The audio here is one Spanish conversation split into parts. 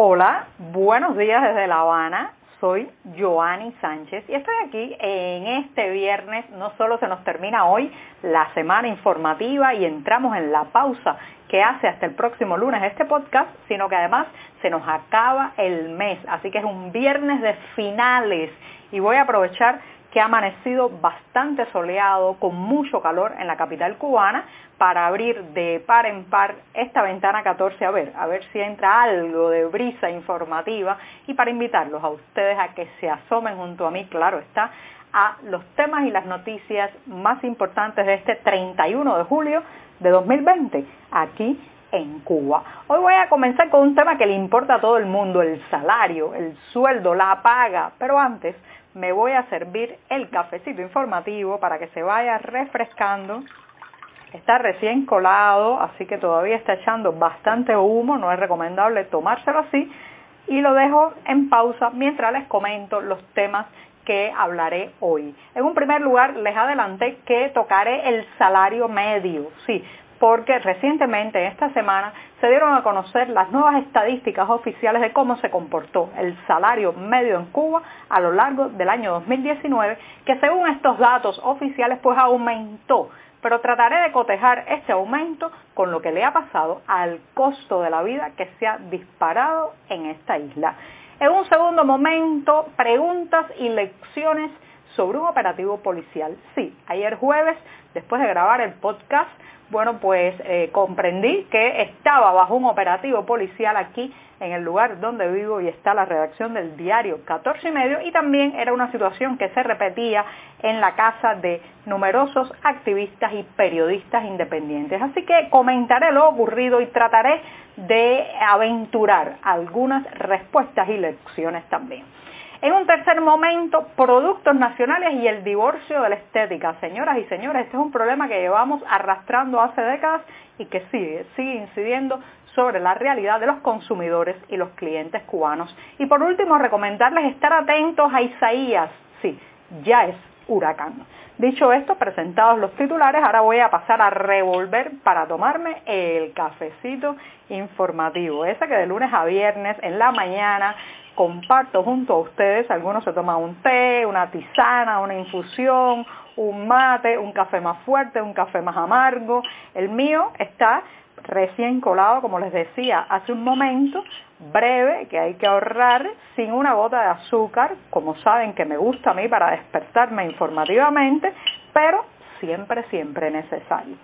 Hola, buenos días desde La Habana. Soy Joanny Sánchez y estoy aquí en este viernes. No solo se nos termina hoy la semana informativa y entramos en la pausa que hace hasta el próximo lunes este podcast, sino que además se nos acaba el mes. Así que es un viernes de finales y voy a aprovechar que ha amanecido bastante soleado, con mucho calor en la capital cubana, para abrir de par en par esta ventana 14 a ver, a ver si entra algo de brisa informativa. Y para invitarlos a ustedes a que se asomen junto a mí, claro está, a los temas y las noticias más importantes de este 31 de julio de 2020 aquí en Cuba. Hoy voy a comenzar con un tema que le importa a todo el mundo, el salario, el sueldo, la paga, pero antes me voy a servir el cafecito informativo para que se vaya refrescando. Está recién colado, así que todavía está echando bastante humo, no es recomendable tomárselo así. Y lo dejo en pausa mientras les comento los temas que hablaré hoy. En un primer lugar, les adelanté que tocaré el salario medio. Sí, porque recientemente, esta semana, se dieron a conocer las nuevas estadísticas oficiales de cómo se comportó el salario medio en Cuba a lo largo del año 2019, que según estos datos oficiales pues aumentó. Pero trataré de cotejar este aumento con lo que le ha pasado al costo de la vida que se ha disparado en esta isla. En un segundo momento, preguntas y lecciones sobre un operativo policial. Sí, ayer jueves, después de grabar el podcast, bueno, pues eh, comprendí que estaba bajo un operativo policial aquí en el lugar donde vivo y está la redacción del diario 14 y medio y también era una situación que se repetía en la casa de numerosos activistas y periodistas independientes. Así que comentaré lo ocurrido y trataré de aventurar algunas respuestas y lecciones también. En un tercer momento, productos nacionales y el divorcio de la estética. Señoras y señores, este es un problema que llevamos arrastrando hace décadas y que sigue, sigue incidiendo sobre la realidad de los consumidores y los clientes cubanos. Y por último, recomendarles estar atentos a Isaías. Sí, ya es huracán. Dicho esto, presentados los titulares, ahora voy a pasar a revolver para tomarme el cafecito informativo, ese que de lunes a viernes en la mañana comparto junto a ustedes. Algunos se toman un té, una tisana, una infusión, un mate, un café más fuerte, un café más amargo. El mío está recién colado, como les decía hace un momento, breve, que hay que ahorrar, sin una gota de azúcar, como saben que me gusta a mí para despertarme informativamente, pero siempre, siempre necesario.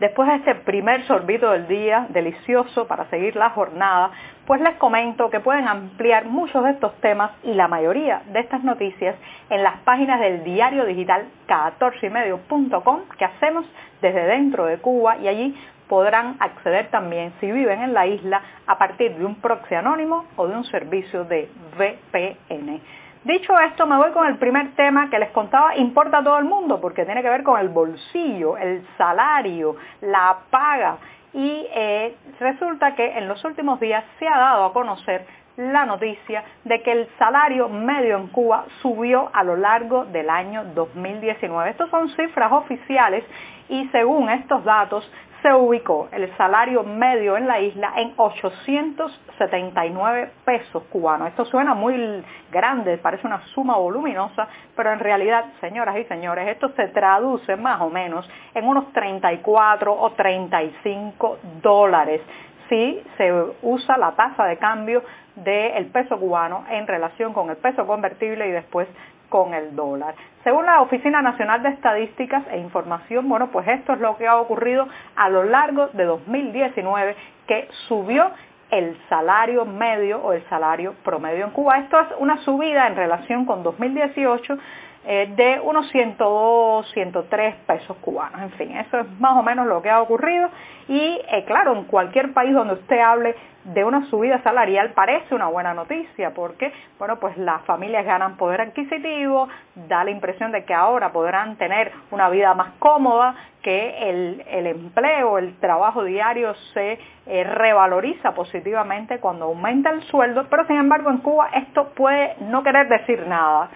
Después de este primer sorbito del día, delicioso para seguir la jornada, pues les comento que pueden ampliar muchos de estos temas y la mayoría de estas noticias en las páginas del diario digital 14ymedio.com que hacemos desde dentro de Cuba y allí podrán acceder también si viven en la isla a partir de un proxy anónimo o de un servicio de VPN. Dicho esto, me voy con el primer tema que les contaba, importa a todo el mundo, porque tiene que ver con el bolsillo, el salario, la paga. Y eh, resulta que en los últimos días se ha dado a conocer la noticia de que el salario medio en Cuba subió a lo largo del año 2019. Estos son cifras oficiales y según estos datos se ubicó el salario medio en la isla en 879 pesos cubanos. Esto suena muy grande, parece una suma voluminosa, pero en realidad, señoras y señores, esto se traduce más o menos en unos 34 o 35 dólares si se usa la tasa de cambio del peso cubano en relación con el peso convertible y después con el dólar. Según la Oficina Nacional de Estadísticas e Información, bueno, pues esto es lo que ha ocurrido a lo largo de 2019, que subió el salario medio o el salario promedio en Cuba. Esto es una subida en relación con 2018 eh, de unos 102, 103 pesos cubanos. En fin, eso es más o menos lo que ha ocurrido. Y eh, claro, en cualquier país donde usted hable de una subida salarial parece una buena noticia porque, bueno, pues las familias ganan poder adquisitivo, da la impresión de que ahora podrán tener una vida más cómoda, que el, el empleo, el trabajo diario se eh, revaloriza positivamente cuando aumenta el sueldo, pero sin embargo en Cuba esto puede no querer decir nada.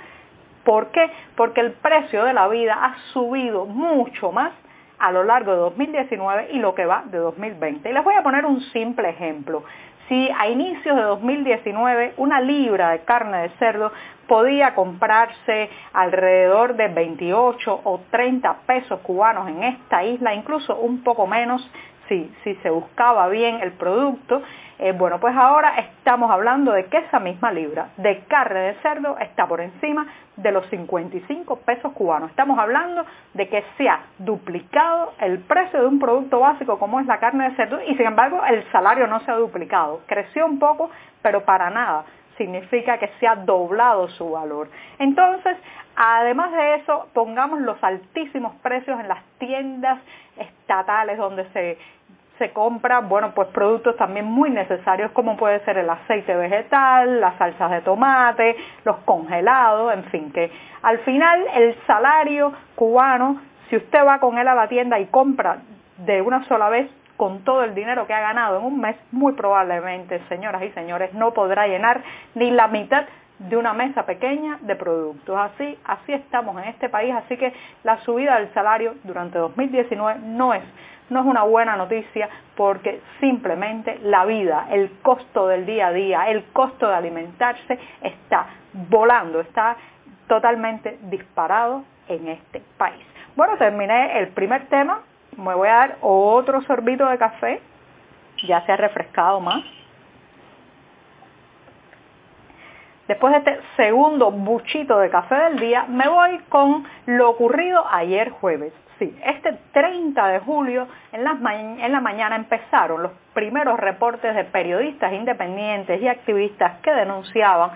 ¿Por qué? Porque el precio de la vida ha subido mucho más a lo largo de 2019 y lo que va de 2020. Y les voy a poner un simple ejemplo. Si a inicios de 2019 una libra de carne de cerdo podía comprarse alrededor de 28 o 30 pesos cubanos en esta isla, incluso un poco menos si, si se buscaba bien el producto, eh, bueno, pues ahora estamos hablando de que esa misma libra de carne de cerdo está por encima de los 55 pesos cubanos. Estamos hablando de que se ha duplicado el precio de un producto básico como es la carne de cerdo y sin embargo el salario no se ha duplicado. Creció un poco, pero para nada significa que se ha doblado su valor. Entonces, además de eso, pongamos los altísimos precios en las tiendas estatales donde se se compra, bueno, pues productos también muy necesarios como puede ser el aceite vegetal, las salsas de tomate, los congelados, en fin, que al final el salario cubano, si usted va con él a la tienda y compra de una sola vez con todo el dinero que ha ganado en un mes, muy probablemente, señoras y señores, no podrá llenar ni la mitad de una mesa pequeña de productos. Así, así estamos en este país, así que la subida del salario durante 2019 no es no es una buena noticia porque simplemente la vida, el costo del día a día, el costo de alimentarse está volando, está totalmente disparado en este país. Bueno, terminé el primer tema, me voy a dar otro sorbito de café, ya se ha refrescado más. Después de este segundo buchito de café del día, me voy con lo ocurrido ayer jueves. Sí, este 30 de julio en la, mañana empezaron los primeros reportes de periodistas independientes y activistas que denunciaban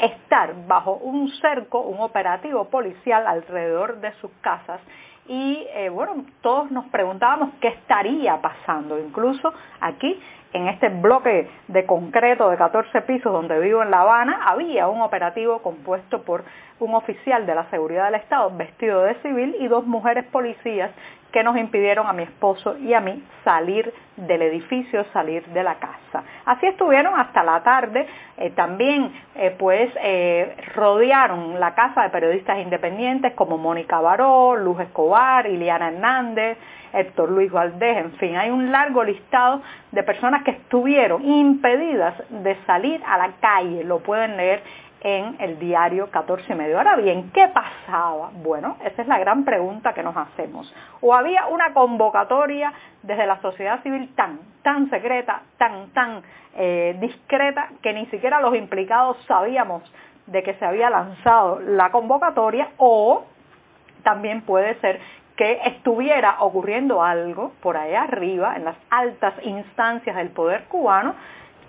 estar bajo un cerco, un operativo policial alrededor de sus casas y eh, bueno, todos nos preguntábamos qué estaría pasando. Incluso aquí, en este bloque de concreto de 14 pisos donde vivo en La Habana, había un operativo compuesto por un oficial de la seguridad del Estado vestido de civil y dos mujeres policías que nos impidieron a mi esposo y a mí salir del edificio, salir de la casa. Así estuvieron hasta la tarde, eh, también eh, pues eh, rodearon la casa de periodistas independientes como Mónica Baró, Luz Escobar, Iliana Hernández, Héctor Luis Valdés, en fin, hay un largo listado de personas que estuvieron impedidas de salir a la calle, lo pueden leer en el diario 14 y medio. Ahora bien, ¿qué pasaba? Bueno, esa es la gran pregunta que nos hacemos. ¿O había una convocatoria desde la sociedad civil tan, tan secreta, tan, tan eh, discreta, que ni siquiera los implicados sabíamos de que se había lanzado la convocatoria? ¿O también puede ser que estuviera ocurriendo algo por ahí arriba, en las altas instancias del poder cubano,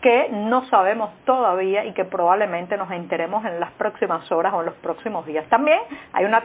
que no sabemos todavía y que probablemente nos enteremos en las próximas horas o en los próximos días. También hay una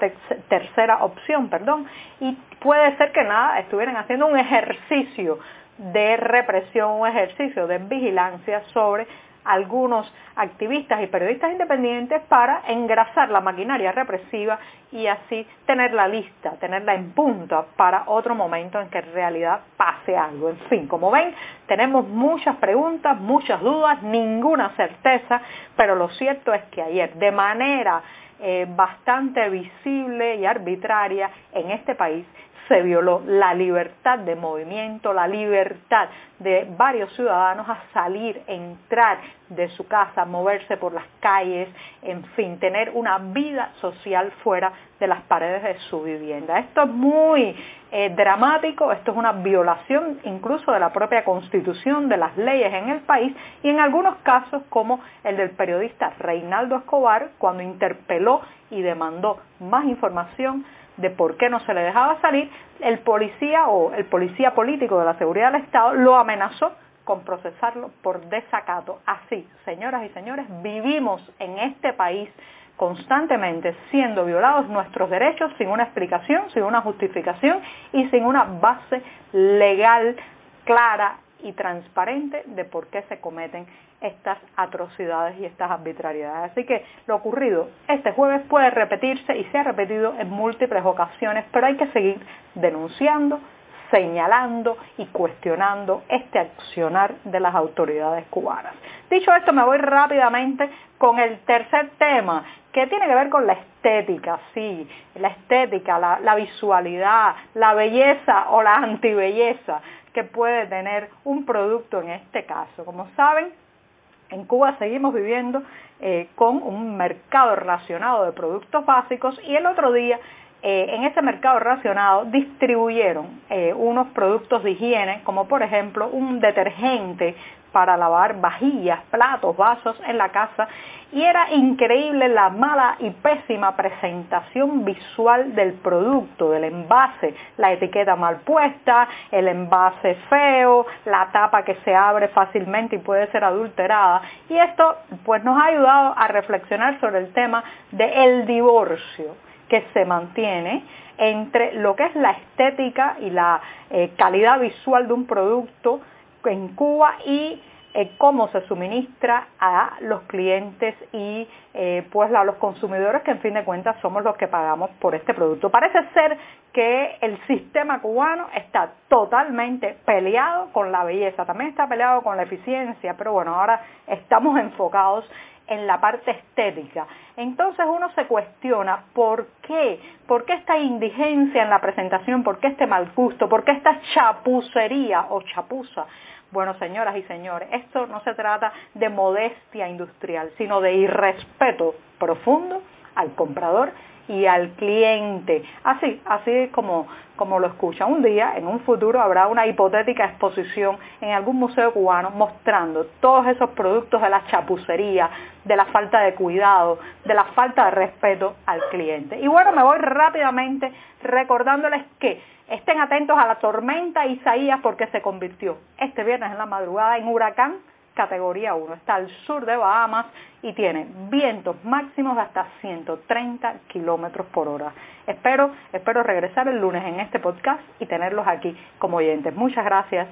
tercera opción, perdón, y puede ser que nada, estuvieran haciendo un ejercicio de represión, un ejercicio de vigilancia sobre algunos activistas y periodistas independientes para engrasar la maquinaria represiva y así tener la lista, tenerla en punta para otro momento en que en realidad pase algo. En fin, como ven, tenemos muchas preguntas, muchas dudas, ninguna certeza, pero lo cierto es que ayer de manera eh, bastante visible y arbitraria en este país se violó la libertad de movimiento, la libertad de varios ciudadanos a salir, entrar de su casa, moverse por las calles, en fin, tener una vida social fuera de las paredes de su vivienda. Esto es muy eh, dramático, esto es una violación incluso de la propia constitución, de las leyes en el país y en algunos casos como el del periodista Reinaldo Escobar cuando interpeló y demandó más información de por qué no se le dejaba salir, el policía o el policía político de la seguridad del Estado lo amenazó con procesarlo por desacato. Así, señoras y señores, vivimos en este país constantemente siendo violados nuestros derechos sin una explicación, sin una justificación y sin una base legal clara y transparente de por qué se cometen estas atrocidades y estas arbitrariedades. Así que lo ocurrido este jueves puede repetirse y se ha repetido en múltiples ocasiones, pero hay que seguir denunciando, señalando y cuestionando este accionar de las autoridades cubanas. Dicho esto, me voy rápidamente con el tercer tema que tiene que ver con la estética, sí, la estética, la, la visualidad, la belleza o la antibelleza que puede tener un producto en este caso. Como saben, en Cuba seguimos viviendo eh, con un mercado racionado de productos básicos y el otro día eh, en ese mercado racionado distribuyeron eh, unos productos de higiene, como por ejemplo un detergente para lavar vajillas, platos, vasos en la casa. Y era increíble la mala y pésima presentación visual del producto, del envase, la etiqueta mal puesta, el envase feo, la tapa que se abre fácilmente y puede ser adulterada. Y esto pues nos ha ayudado a reflexionar sobre el tema del divorcio que se mantiene entre lo que es la estética y la eh, calidad visual de un producto en Cuba y eh, cómo se suministra a los clientes y eh, pues a los consumidores que en fin de cuentas somos los que pagamos por este producto. Parece ser que el sistema cubano está totalmente peleado con la belleza, también está peleado con la eficiencia, pero bueno, ahora estamos enfocados en la parte estética. Entonces uno se cuestiona por qué, por qué esta indigencia en la presentación, por qué este mal gusto, por qué esta chapucería o chapuza bueno, señoras y señores, esto no se trata de modestia industrial, sino de irrespeto profundo al comprador y al cliente. Así, así como, como lo escucha. Un día, en un futuro, habrá una hipotética exposición en algún museo cubano mostrando todos esos productos de la chapucería, de la falta de cuidado, de la falta de respeto al cliente. Y bueno, me voy rápidamente recordándoles que estén atentos a la tormenta Isaías porque se convirtió este viernes en la madrugada en huracán categoría 1. Está al sur de Bahamas y tiene vientos máximos de hasta 130 kilómetros por hora. Espero, espero regresar el lunes en este podcast y tenerlos aquí como oyentes. Muchas gracias.